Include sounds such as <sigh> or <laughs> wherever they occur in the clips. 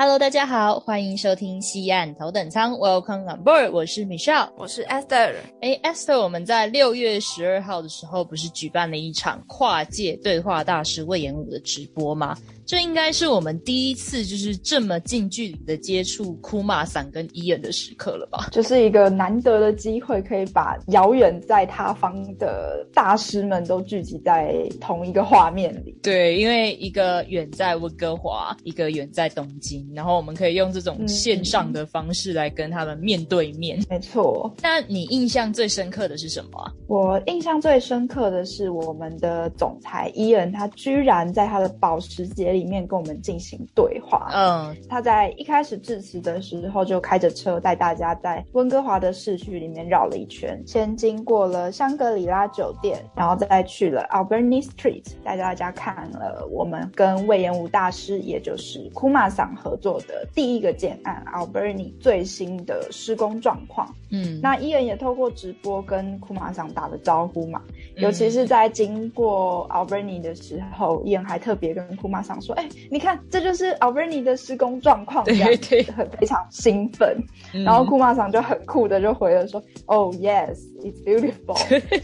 Hello，大家好，欢迎收听西岸头等舱，Welcome on board，我是 Michelle，我是 Esther。哎，Esther，我们在六月十二号的时候，不是举办了一场跨界对话大师魏延武的直播吗？这应该是我们第一次就是这么近距离的接触库马桑跟伊恩的时刻了吧？就是一个难得的机会，可以把遥远在他方的大师们都聚集在同一个画面里。对，因为一个远在温哥华，一个远在东京，然后我们可以用这种线上的方式来跟他们面对面。没错。那你印象最深刻的是什么？我印象最深刻的是我们的总裁伊恩，他居然在他的保时捷里。面跟我们进行对话。嗯，他在一开始致辞的时候就开着车带大家在温哥华的市区里面绕了一圈，先经过了香格里拉酒店，然后再去了 Alberni Street，带大家看了我们跟魏延武大师，也就是库马桑合作的第一个建案 Alberni 最新的施工状况。嗯，那伊人也透过直播跟库马桑打了招呼嘛，尤其是在经过 Alberni 的时候，伊人还特别跟库马桑说。说哎，你看，这就是 Alberni 的施工状况，对对，很非常兴奋。然后库马桑就很酷的就回了说，Oh yes, it's beautiful。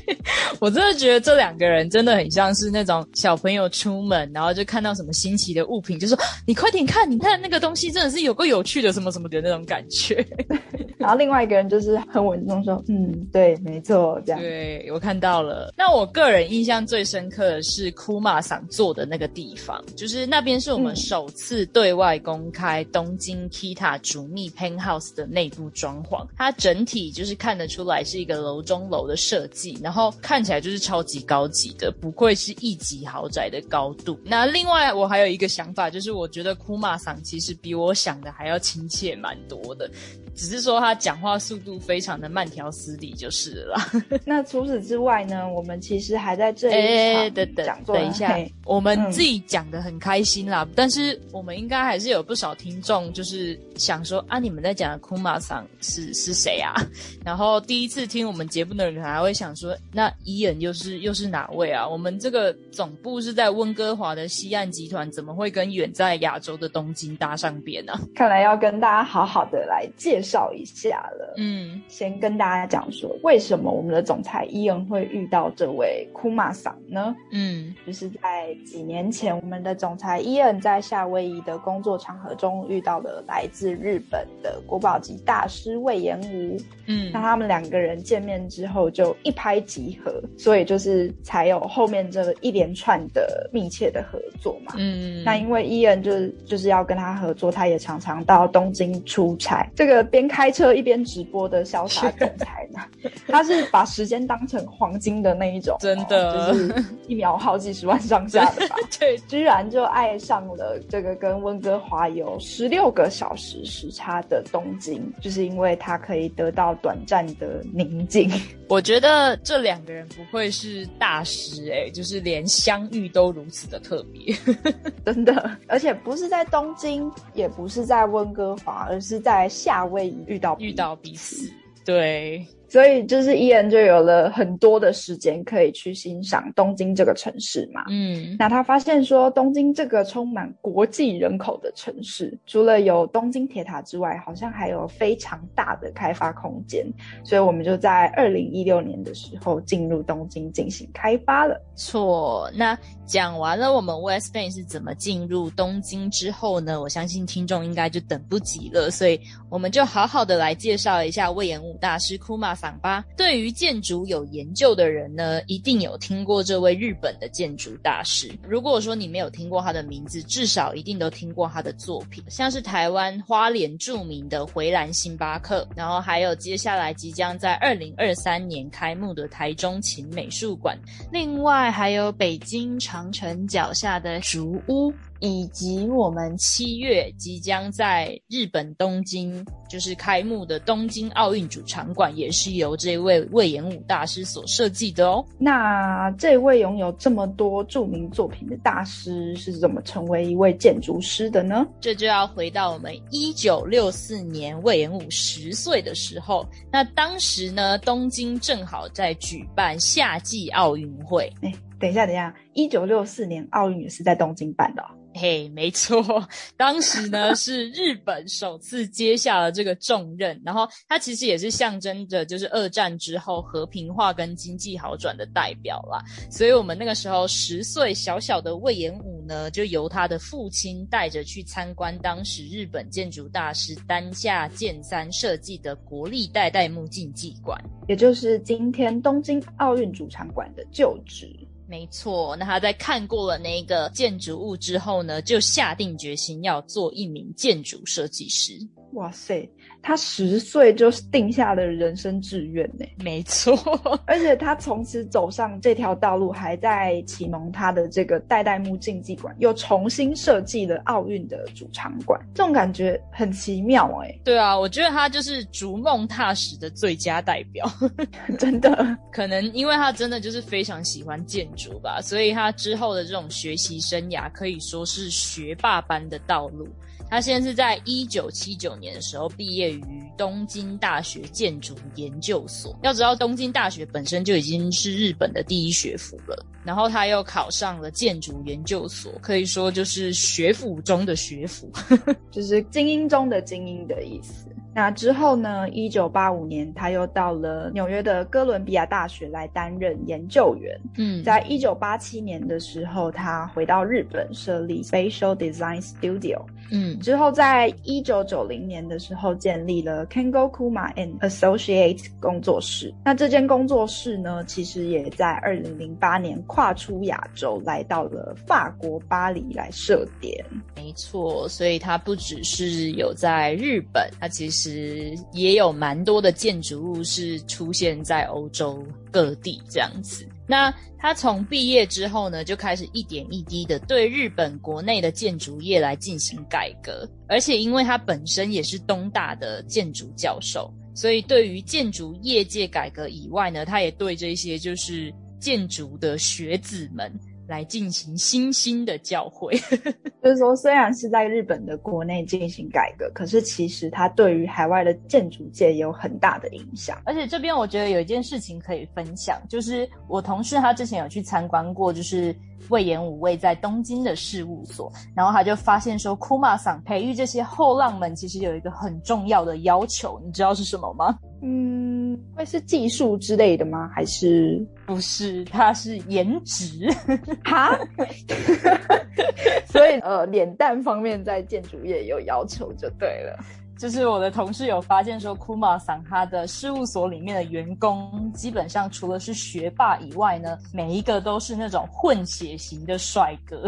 <laughs> 我真的觉得这两个人真的很像是那种小朋友出门，然后就看到什么新奇的物品，就说你快点看，你看那个东西真的是有个有趣的什么什么的那种感觉。<laughs> 然后另外一个人就是很稳重说，嗯，对，没错，这样。对我看到了。那我个人印象最深刻的是库马桑坐的那个地方，就是。那边是我们首次对外公开东京 Kita 主密 Penthouse 的内部装潢，它整体就是看得出来是一个楼中楼的设计，然后看起来就是超级高级的，不愧是一级豪宅的高度。那另外我还有一个想法，就是我觉得库马桑其实比我想的还要亲切蛮多的。只是说他讲话速度非常的慢条斯理就是了。<laughs> 那除此之外呢？我们其实还在这一场讲座。等一下，我们自己讲的很开心啦。但是我们应该还是有不少听众，就是想说啊，你们在讲的库马桑是是谁啊？<laughs> 然后第一次听我们节目的人还会想说，那伊恩又是又是哪位啊？我们这个总部是在温哥华的西岸集团，怎么会跟远在亚洲的东京搭上边呢？看来要跟大家好好的来介。绍一下了，嗯，先跟大家讲说，为什么我们的总裁伊恩会遇到这位库马桑呢？嗯，就是在几年前，我们的总裁伊恩在夏威夷的工作场合中遇到了来自日本的国宝级大师魏延武，嗯，那他们两个人见面之后就一拍即合，所以就是才有后面这一连串的密切的合作嘛，嗯，那因为伊恩就是就是要跟他合作，他也常常到东京出差，这个。边开车一边直播的潇洒总裁呢？<laughs> 他是把时间当成黄金的那一种，真的就是一秒好几十万上下的吧？<laughs> 对，居然就爱上了这个跟温哥华有十六个小时时差的东京，就是因为他可以得到短暂的宁静。<laughs> 我觉得这两个人不会是大师哎，就是连相遇都如此的特别，<laughs> 真的，而且不是在东京，也不是在温哥华，而是在夏威夷。遇到遇到彼此，对。所以就是伊恩就有了很多的时间可以去欣赏东京这个城市嘛。嗯，那他发现说东京这个充满国际人口的城市，除了有东京铁塔之外，好像还有非常大的开发空间。所以我们就在二零一六年的时候进入东京进行开发了。错，那讲完了我们 West Bank 是怎么进入东京之后呢？我相信听众应该就等不及了，所以我们就好好的来介绍一下魏延武大师库马。吧，对于建筑有研究的人呢，一定有听过这位日本的建筑大师。如果说你没有听过他的名字，至少一定都听过他的作品，像是台湾花莲著名的回蓝星巴克，然后还有接下来即将在二零二三年开幕的台中琴美术馆，另外还有北京长城脚下的竹屋。以及我们七月即将在日本东京就是开幕的东京奥运主场馆，也是由这位魏延武大师所设计的哦。那这位拥有这么多著名作品的大师是怎么成为一位建筑师的呢？这就要回到我们一九六四年魏延武十岁的时候。那当时呢，东京正好在举办夏季奥运会。哎，等一下，等一下，一九六四年奥运也是在东京办的。嘿，没错，<laughs> 当时呢 <laughs> 是日本首次接下了这个重任，然后它其实也是象征着就是二战之后和平化跟经济好转的代表啦。所以我们那个时候十岁小小的魏延武呢，就由他的父亲带着去参观当时日本建筑大师丹下健三设计的国立代代木竞技馆，也就是今天东京奥运主场馆的旧址。没错，那他在看过了那个建筑物之后呢，就下定决心要做一名建筑设计师。哇塞！他十岁就定下了人生志愿呢，没错，<laughs> 而且他从此走上这条道路，还在启蒙他的这个代代木竞技馆，又重新设计了奥运的主场馆，这种感觉很奇妙哎。对啊，我觉得他就是逐梦踏实的最佳代表，<laughs> 真的，<laughs> 可能因为他真的就是非常喜欢建主吧，所以他之后的这种学习生涯可以说是学霸般的道路。他现在是在一九七九年的时候毕业于东京大学建筑研究所。要知道，东京大学本身就已经是日本的第一学府了。然后他又考上了建筑研究所，可以说就是学府中的学府，<laughs> 就是精英中的精英的意思。那之后呢？一九八五年，他又到了纽约的哥伦比亚大学来担任研究员。嗯，在一九八七年的时候，他回到日本设立 Spatial Design Studio。嗯，之后在一九九零年的时候，建立了 Kengo Kuma and Associate 工作室。那这间工作室呢，其实也在二零零八年跨出亚洲，来到了法国巴黎来设点。没错，所以它不只是有在日本，它其。实也有蛮多的建筑物是出现在欧洲各地这样子。那他从毕业之后呢，就开始一点一滴的对日本国内的建筑业来进行改革。而且因为他本身也是东大的建筑教授，所以对于建筑业界改革以外呢，他也对这些就是建筑的学子们。来进行新兴的教会，<laughs> 就是说，虽然是在日本的国内进行改革，可是其实它对于海外的建筑界也有很大的影响。而且这边我觉得有一件事情可以分享，就是我同事他之前有去参观过，就是魏延武位在东京的事务所，然后他就发现说，库马桑培育这些后浪们其实有一个很重要的要求，你知道是什么吗？嗯，会是技术之类的吗？还是不是？它是颜值哈，<laughs> 所以呃，脸蛋方面在建筑业有要求就对了。就是我的同事有发现说，库马桑他的事务所里面的员工，基本上除了是学霸以外呢，每一个都是那种混血型的帅哥。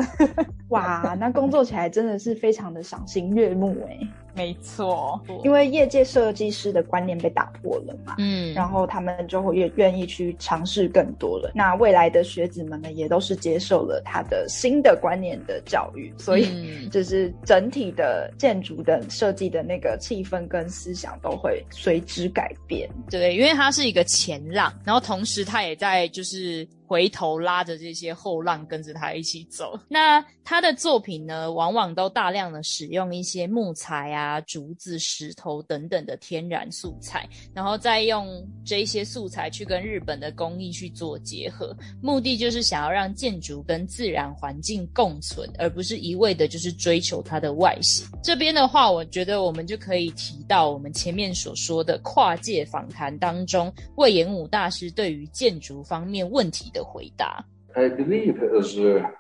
哇，那工作起来真的是非常的赏心悦目哎。没错，因为业界设计师的观念被打破了嘛，嗯，然后他们就会越愿意去尝试更多了。那未来的学子们呢，也都是接受了他的新的观念的教育，所以 <laughs> 就是整体的建筑的设计的那个气氛跟思想都会随之改变。对，因为它是一个前浪，然后同时它也在就是。回头拉着这些后浪跟着他一起走。那他的作品呢，往往都大量的使用一些木材啊、竹子、石头等等的天然素材，然后再用这些素材去跟日本的工艺去做结合，目的就是想要让建筑跟自然环境共存，而不是一味的就是追求它的外形。这边的话，我觉得我们就可以提到我们前面所说的跨界访谈当中，魏延武大师对于建筑方面问题。的回答。I believe as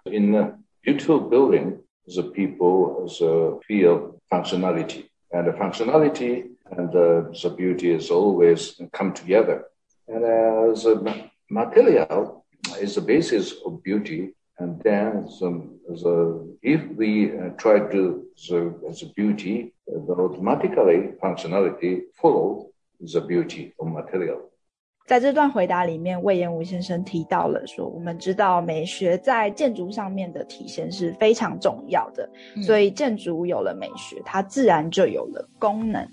in a beautiful building, the people as feel functionality, and the functionality and the beauty is always come together. And as a material is the basis of beauty, and then the, the, if we try to the, the beauty, the automatically functionality follow the beauty of material. 在这段回答里面，魏延武先生提到了说，我们知道美学在建筑上面的体现是非常重要的，所以建筑有了美学，它自然就有了功能。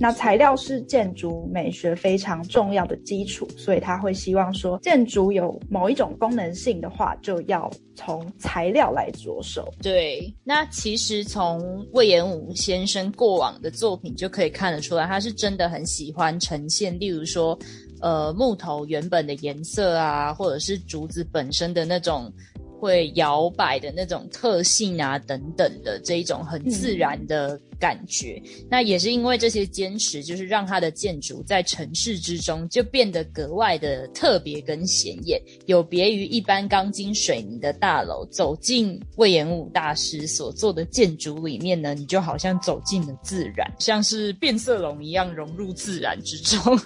那材料是建筑美学非常重要的基础，所以他会希望说，建筑有某一种功能性的话，就要从材料来着手。对，那其实从魏延武先生过往的作品就可以看得出来，他是真的很喜欢呈现，例如说，呃，木头原本的颜色啊，或者是竹子本身的那种。会摇摆的那种特性啊，等等的这一种很自然的。感觉，那也是因为这些坚持，就是让他的建筑在城市之中就变得格外的特别跟显眼，有别于一般钢筋水泥的大楼。走进魏延武大师所做的建筑里面呢，你就好像走进了自然，像是变色龙一样融入自然之中。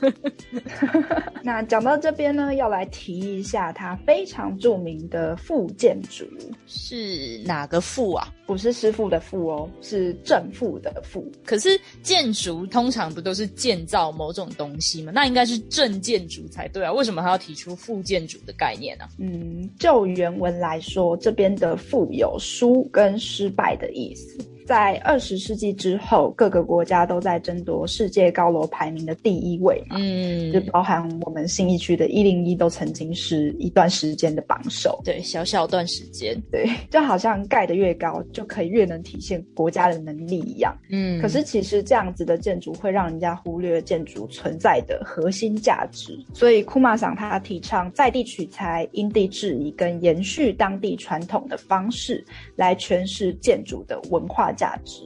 <laughs> <laughs> 那讲到这边呢，要来提一下他非常著名的副建筑是哪个副啊？不是师傅的副哦，是正负的负。可是建筑通常不都是建造某种东西吗？那应该是正建筑才对啊。为什么还要提出副建筑的概念呢？嗯，就原文来说，这边的富有输跟失败的意思。在二十世纪之后，各个国家都在争夺世界高楼排名的第一位嘛，嗯，就包含我们新一区的一零一都曾经是一段时间的榜首，对，小小段时间，对，就好像盖得越高，就可以越能体现国家的能力一样，嗯，可是其实这样子的建筑会让人家忽略建筑存在的核心价值，所以库马桑他提倡在地取材、因地制宜跟延续当地传统的方式来诠释建筑的文化。价值。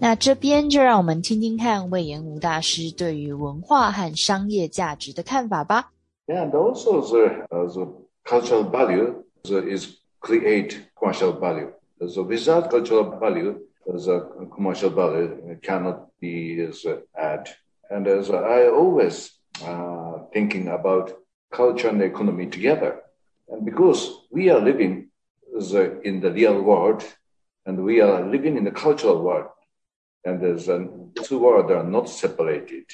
那这边就让我们听听看魏延武大师对于文化和商业价值的看法吧。And also the, uh, the cultural value is create commercial value. So without cultural value, the commercial value cannot be add. And as I always uh, thinking about culture and economy together, and because we are living the, in the real world, and we are living in the cultural world, and there's a, two worlds are not separated,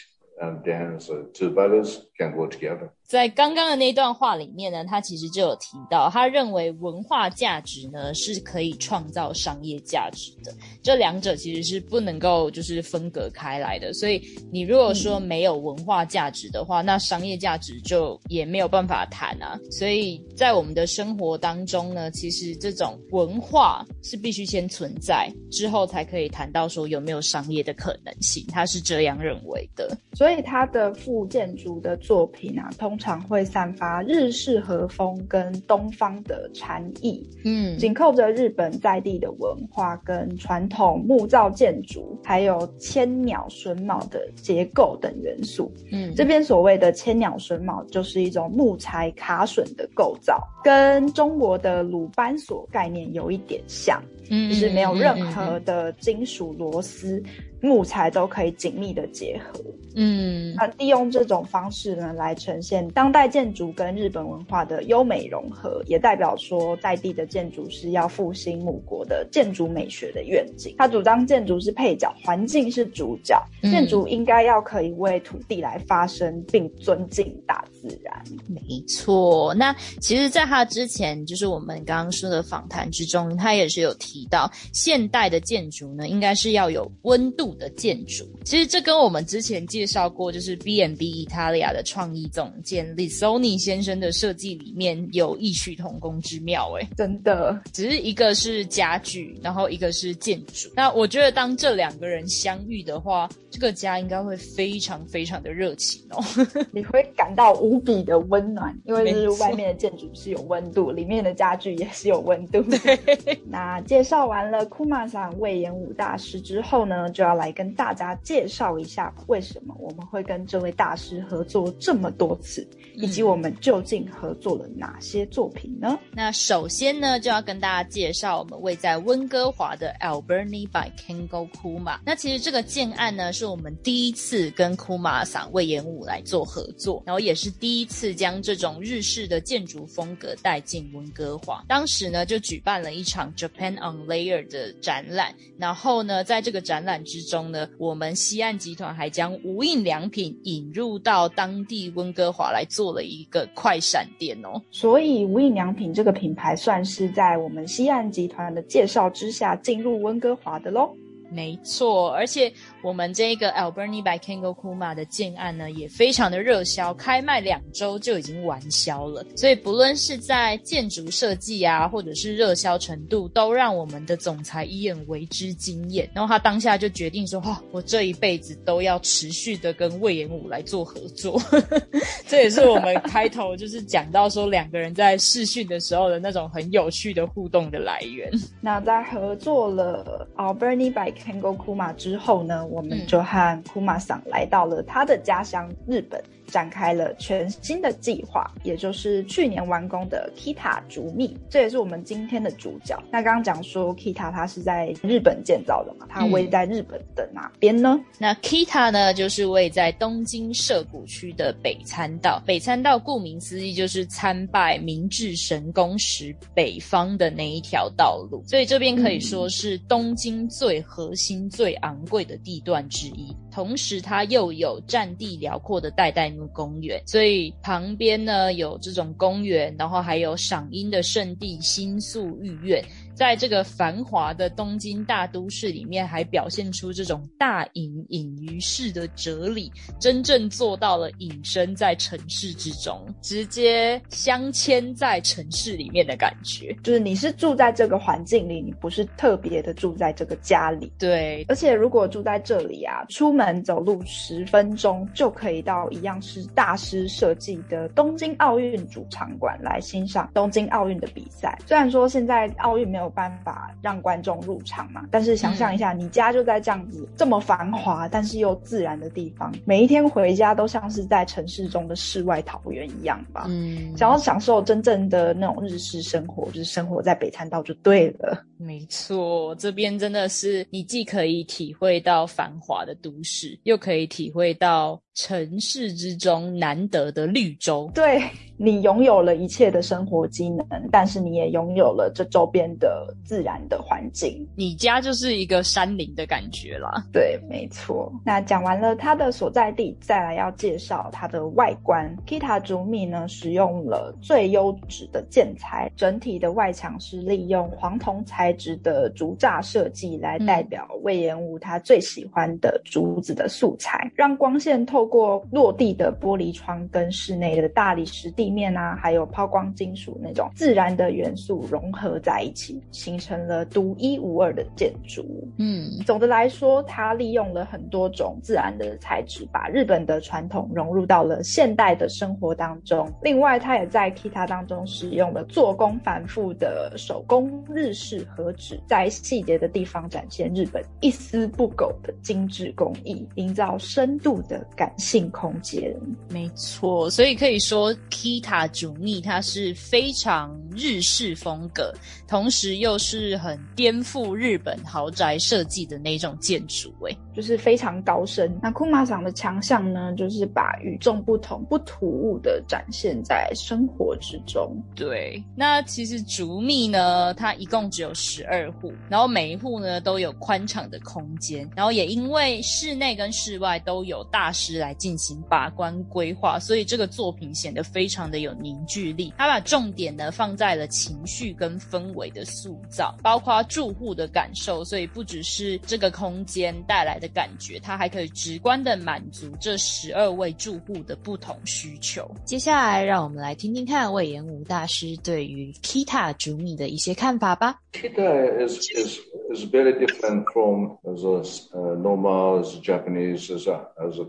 and then the two values can go together. 在刚刚的那段话里面呢，他其实就有提到，他认为文化价值呢是可以创造商业价值的，这两者其实是不能够就是分隔开来的。所以你如果说没有文化价值的话，那商业价值就也没有办法谈啊。所以在我们的生活当中呢，其实这种文化是必须先存在，之后才可以谈到说有没有商业的可能性。他是这样认为的。所以他的副建筑的作品啊，通。通常会散发日式和风跟东方的禅意，嗯，紧扣着日本在地的文化跟传统木造建筑，还有千鸟榫卯的结构等元素。嗯，这边所谓的千鸟榫卯就是一种木材卡榫的构造，跟中国的鲁班锁概念有一点像，嗯，就是没有任何的金属螺丝。木材都可以紧密的结合，嗯，那利用这种方式呢，来呈现当代建筑跟日本文化的优美融合，也代表说在地的建筑师要复兴母国的建筑美学的愿景。他主张建筑是配角，环境是主角，建筑应该要可以为土地来发声，并尊敬大自然。没错，那其实，在他之前，就是我们刚刚说的访谈之中，他也是有提到，现代的建筑呢，应该是要有温度。的建筑，其实这跟我们之前介绍过，就是 B and B Italia 的创意总监 Lissoni 先生的设计里面有异曲同工之妙。哎，真的，只是一个是家具，然后一个是建筑。那我觉得当这两个人相遇的话，这个家应该会非常非常的热情哦，<laughs> 你会感到无比的温暖，因为就是外面的建筑是有温度，里面的家具也是有温度。<laughs> 那介绍完了库马桑魏延武大师之后呢，就要来。跟大家介绍一下，为什么我们会跟这位大师合作这么多次，以及我们究竟合作了哪些作品呢？那首先呢，就要跟大家介绍我们位在温哥华的 Alberni by Kengo Kuma。那其实这个建案呢，是我们第一次跟库马桑魏延武来做合作，然后也是第第一次将这种日式的建筑风格带进温哥华。当时呢，就举办了一场 Japan on Layer 的展览。然后呢，在这个展览之中呢，我们西岸集团还将无印良品引入到当地温哥华来做了一个快闪店哦。所以无印良品这个品牌算是在我们西岸集团的介绍之下进入温哥华的喽。没错，而且我们这个 Alberni by Kengo Kuma 的建案呢，也非常的热销，开卖两周就已经完销了。所以不论是在建筑设计啊，或者是热销程度，都让我们的总裁伊恩为之惊艳。然后他当下就决定说：“哦，我这一辈子都要持续的跟魏延武来做合作。<laughs> ”这也是我们开头就是讲到说两个人在试训的时候的那种很有趣的互动的来源。那在合作了 Alberni by Kango Kuma 之后呢，我们就和 Kuma 桑来到了他的家乡日本。展开了全新的计划，也就是去年完工的 Kita 竹密，这也是我们今天的主角。那刚刚讲说 Kita 它是在日本建造的嘛？它位在日本的哪边呢？那 Kita 呢，就是位在东京涩谷区的北参道。北参道顾名思义就是参拜明治神宫时北方的那一条道路，所以这边可以说是东京最核心、最昂贵的地段之一。同时，它又有占地辽阔的代代公园，所以旁边呢有这种公园，然后还有赏樱的圣地新宿御苑。在这个繁华的东京大都市里面，还表现出这种大隐隐于市的哲理，真正做到了隐身在城市之中，直接镶嵌在城市里面的感觉。就是你是住在这个环境里，你不是特别的住在这个家里。对，而且如果住在这里啊，出门走路十分钟就可以到一样是大师设计的东京奥运主场馆来欣赏东京奥运的比赛。虽然说现在奥运没有。有办法让观众入场嘛？但是想象一下，你家就在这样子这么繁华但是又自然的地方，每一天回家都像是在城市中的世外桃源一样吧？嗯，想要享受真正的那种日式生活，就是生活在北参道就对了。没错，这边真的是你既可以体会到繁华的都市，又可以体会到。城市之中难得的绿洲，对你拥有了一切的生活机能，但是你也拥有了这周边的自然的环境。你家就是一个山林的感觉啦。对，没错。那讲完了它的所在地，再来要介绍它的外观。Kita 竹米呢，使用了最优质的建材，整体的外墙是利用黄铜材质的竹栅设计，来代表魏延武他最喜欢的竹子的素材，让光线透。透过落地的玻璃窗跟室内的大理石地面啊，还有抛光金属那种自然的元素融合在一起，形成了独一无二的建筑。嗯，总的来说，它利用了很多种自然的材质，把日本的传统融入到了现代的生活当中。另外，它也在 Kita 当中使用了做工繁复的手工日式和纸，在细节的地方展现日本一丝不苟的精致工艺，营造深度的感。性空间，没错，所以可以说，Kita 主密它是非常日式风格，同时又是很颠覆日本豪宅设计的那种建筑，哎，就是非常高深。那库马厂的强项呢，就是把与众不同、不突兀的展现在生活之中。对，那其实竹密呢，它一共只有十二户，然后每一户呢都有宽敞的空间，然后也因为室内跟室外都有大师。来进行把关规划，所以这个作品显得非常的有凝聚力。他把重点呢放在了情绪跟氛围的塑造，包括住户的感受。所以不只是这个空间带来的感觉，它还可以直观的满足这十二位住户的不同需求。接下来，让我们来听听看魏延武大师对于 Kita 主米的一些看法吧。Kita is is is very different from as a normal as Japanese as a as a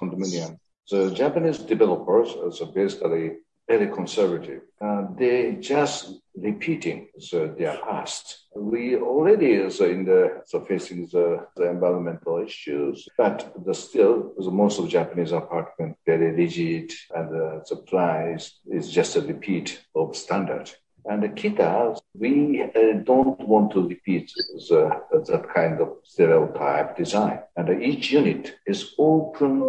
condominium. The Japanese developers uh, are basically very conservative. Uh, they just repeating the, their past. We already uh, is in the so facing the, the environmental issues, but the still the most of Japanese apartment very rigid and the supplies is just a repeat of standard. And the Kita, we uh, don't want to repeat the, that kind of stereotype design. And each unit is open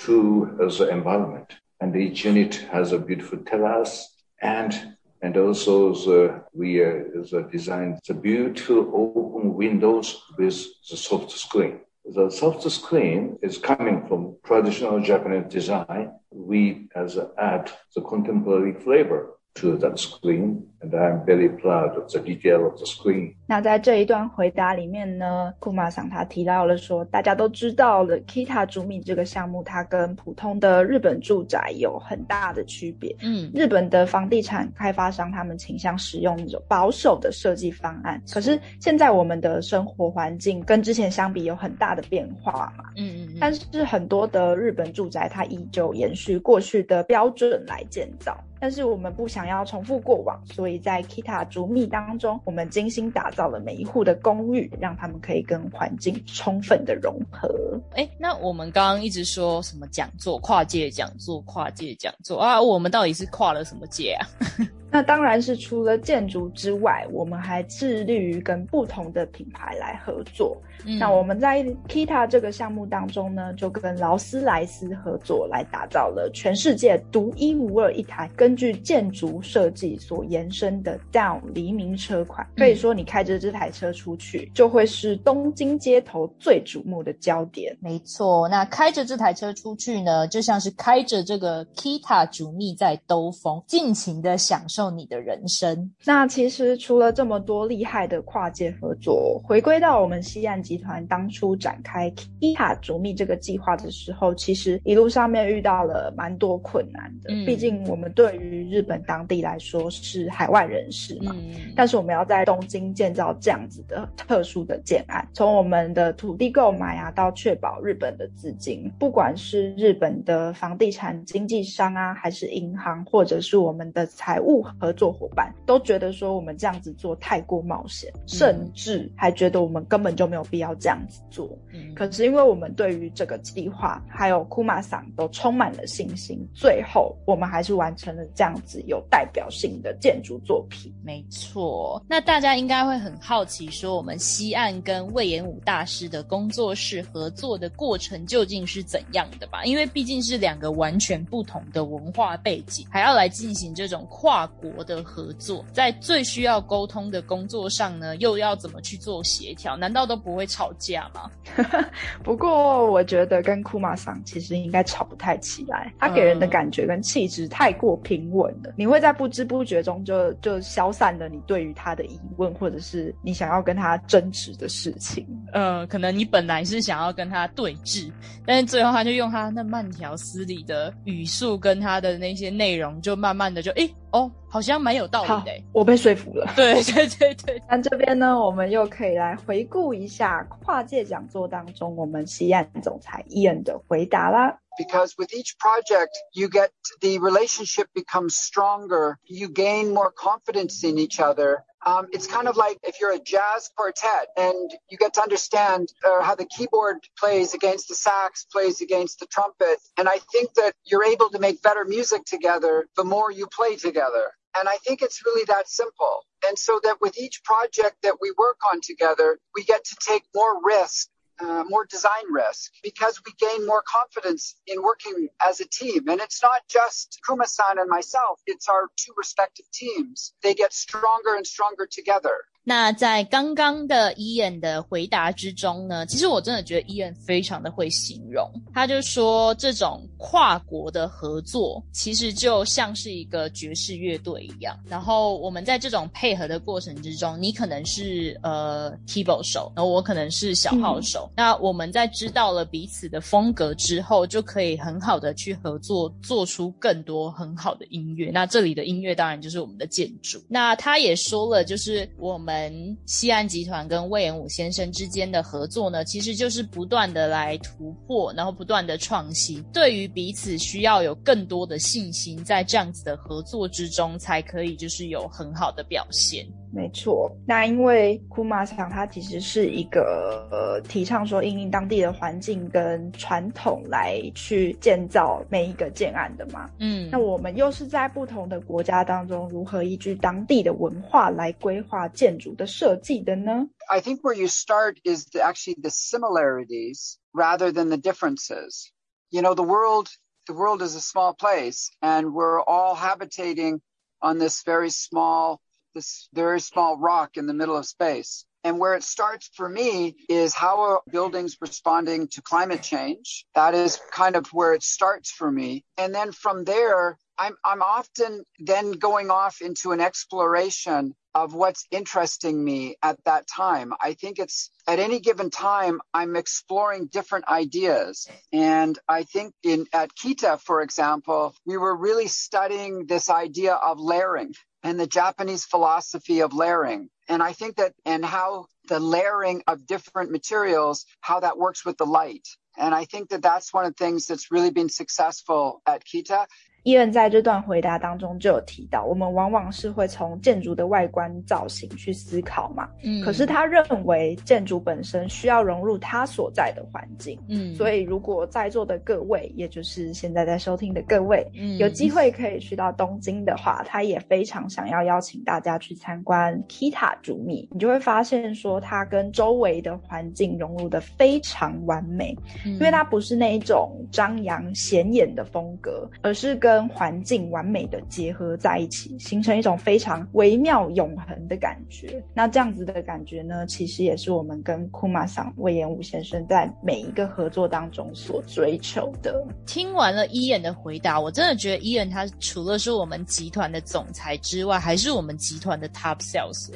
to the environment. and each unit has a beautiful terrace and and also the, we uh, the designed the beautiful open windows with the soft screen. The soft screen is coming from traditional Japanese design. We as add the contemporary flavor to that screen, and I'm very proud of the detail of the screen. 那在这一段回答里面呢，库马桑他提到了说，大家都知道了，Kita 竹米这个项目，它跟普通的日本住宅有很大的区别。嗯，日本的房地产开发商他们倾向使用那种保守的设计方案，可是现在我们的生活环境跟之前相比有很大的变化嘛。嗯嗯。但是很多的日本住宅，它依旧延续过去的标准来建造。但是我们不想要重复过往，所以在 Kita 竹密当中，我们精心打造了每一户的公寓，让他们可以跟环境充分的融合。哎，那我们刚刚一直说什么讲座、跨界讲座、跨界讲座啊？我们到底是跨了什么界啊？<laughs> 那当然是除了建筑之外，我们还致力于跟不同的品牌来合作。那我们在 Kita 这个项目当中呢，就跟劳斯莱斯合作，来打造了全世界独一无二一台根据建筑设计所延伸的 Down 黎明车款。可以说，你开着这台车出去，就会是东京街头最瞩目的焦点。没错，那开着这台车出去呢，就像是开着这个 Kita 主密在兜风，尽情的享受。受你的人生。那其实除了这么多厉害的跨界合作，回归到我们西岸集团当初展开 Kita 主密这个计划的时候，其实一路上面遇到了蛮多困难的。毕竟我们对于日本当地来说是海外人士嘛，但是我们要在东京建造这样子的特殊的建案，从我们的土地购买啊，到确保日本的资金，不管是日本的房地产经纪商啊，还是银行，或者是我们的财务。合作伙伴都觉得说我们这样子做太过冒险，甚至还觉得我们根本就没有必要这样子做。嗯，可是因为我们对于这个计划还有库玛桑都充满了信心，最后我们还是完成了这样子有代表性的建筑作品。没错，那大家应该会很好奇，说我们西岸跟魏延武大师的工作室合作的过程究竟是怎样的吧？因为毕竟是两个完全不同的文化背景，还要来进行这种跨。国的合作，在最需要沟通的工作上呢，又要怎么去做协调？难道都不会吵架吗？<laughs> 不过我觉得跟库马桑其实应该吵不太起来，他给人的感觉跟气质太过平稳了，你会在不知不觉中就就消散了你对于他的疑问，或者是你想要跟他争执的事情。呃，可能你本来是想要跟他对峙，但是最后他就用他那慢条斯理的语速跟他的那些内容，就慢慢的就诶哦。好像蛮有道理的，我被说服了。<laughs> 对对对对，那这边呢，我们又可以来回顾一下跨界讲座当中我们西岸总裁伊恩的回答啦。Because with each project, you get the relationship becomes stronger. You gain more confidence in each other. Um, it's kind of like if you're a jazz quartet and you get to understand uh, how the keyboard plays against the sax, plays against the trumpet. And I think that you're able to make better music together the more you play together. And I think it's really that simple. And so that with each project that we work on together, we get to take more risk uh, more design risk because we gain more confidence in working as a team. And it's not just Kuma-san and myself, it's our two respective teams. They get stronger and stronger together. 那在刚刚的伊恩的回答之中呢，其实我真的觉得伊恩非常的会形容。他就说，这种 跨国的合作其实就像是一个爵士乐队一样。然后我们在这种配合的过程之中，你可能是呃 keyboard 手，然后我可能是小号手。那我们在知道了彼此的风格之后，就可以很好的去合作，做出更多很好的音乐。那这里的音乐当然就是我们的建筑。那他也说了，就是我们。西安集团跟魏延武先生之间的合作呢，其实就是不断的来突破，然后不断的创新。对于彼此需要有更多的信心，在这样子的合作之中，才可以就是有很好的表现。没错，那因为库马厂它其实是一个呃提倡说，应应当地的环境跟传统来去建造每一个建案的嘛。嗯，那我们又是在不同的国家当中，如何依据当地的文化来规划建筑的设计的呢？I think where you start is actually the similarities rather than the differences. You know, the world the world is a small place and we're all habitating on this very small, this very small rock in the middle of space. And where it starts for me is how are buildings responding to climate change? That is kind of where it starts for me. And then from there, I'm, I'm often then going off into an exploration of what's interesting me at that time. I think it's at any given time, I'm exploring different ideas. And I think in at Kita, for example, we were really studying this idea of layering and the Japanese philosophy of layering. And I think that, and how the layering of different materials, how that works with the light. And I think that that's one of the things that's really been successful at Kita 伊恩在这段回答当中就有提到，我们往往是会从建筑的外观造型去思考嘛。嗯，可是他认为建筑本身需要融入他所在的环境。嗯，所以如果在座的各位，也就是现在在收听的各位，嗯有机会可以去到东京的话，他也非常想要邀请大家去参观 Kita 主密。你就会发现说，它跟周围的环境融入的非常完美，因为它不是那一种张扬显眼的风格，而是跟跟环境完美的结合在一起，形成一种非常微妙永恒的感觉。那这样子的感觉呢，其实也是我们跟库马桑魏延武先生在每一个合作当中所追求的。听完了伊恩的回答，我真的觉得伊恩他除了是我们集团的总裁之外，还是我们集团的 top sales。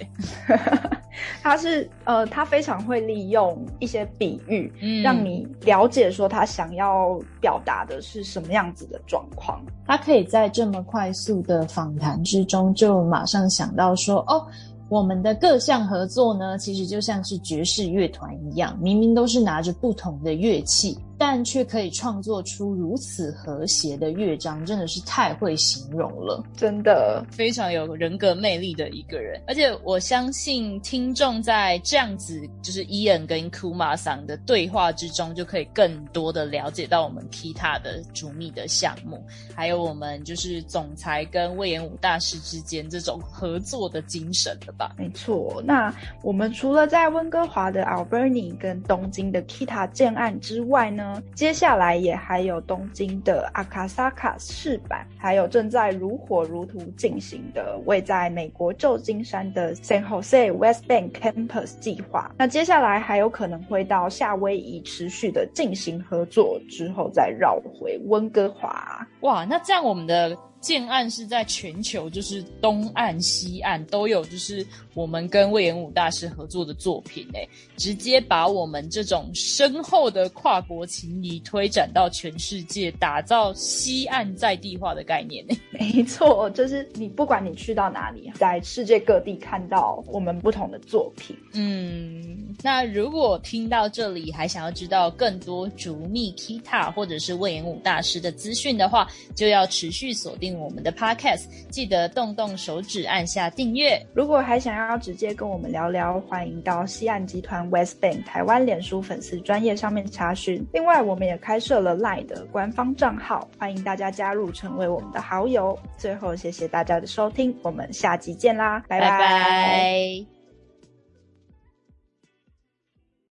<laughs> 他是呃，他非常会利用一些比喻，让你了解说他想要表达的是什么样子的状况。他可以在这么快速的访谈之中，就马上想到说，哦，我们的各项合作呢，其实就像是爵士乐团一样，明明都是拿着不同的乐器。但却可以创作出如此和谐的乐章，真的是太会形容了，真的非常有人格魅力的一个人。而且我相信听众在这样子就是伊恩跟库马桑的对话之中，就可以更多的了解到我们 Kita 的主秘的项目，还有我们就是总裁跟魏延武大师之间这种合作的精神了吧？没错。那我们除了在温哥华的 Alberni 跟东京的 Kita 建案之外呢？接下来也还有东京的阿卡萨卡市版，还有正在如火如荼进行的位在美国旧金山的 San Jose West Bank Campus 计划。那接下来还有可能会到夏威夷持续的进行合作，之后再绕回温哥华。哇，那这样我们的。建案是在全球，就是东岸、西岸都有，就是我们跟魏延武大师合作的作品诶，直接把我们这种深厚的跨国情谊推展到全世界，打造西岸在地化的概念诶。<laughs> 没错，就是你不管你去到哪里，在世界各地看到我们不同的作品。嗯，那如果听到这里还想要知道更多竹密 Kita 或者是魏延武大师的资讯的话，就要持续锁定。我们的 Podcast，记得动动手指按下订阅。如果还想要直接跟我们聊聊，欢迎到西岸集团 West Bank 台湾脸书粉丝专业上面查询。另外，我们也开设了 Line 的官方账号，欢迎大家加入成为我们的好友。最后，谢谢大家的收听，我们下集见啦，拜拜。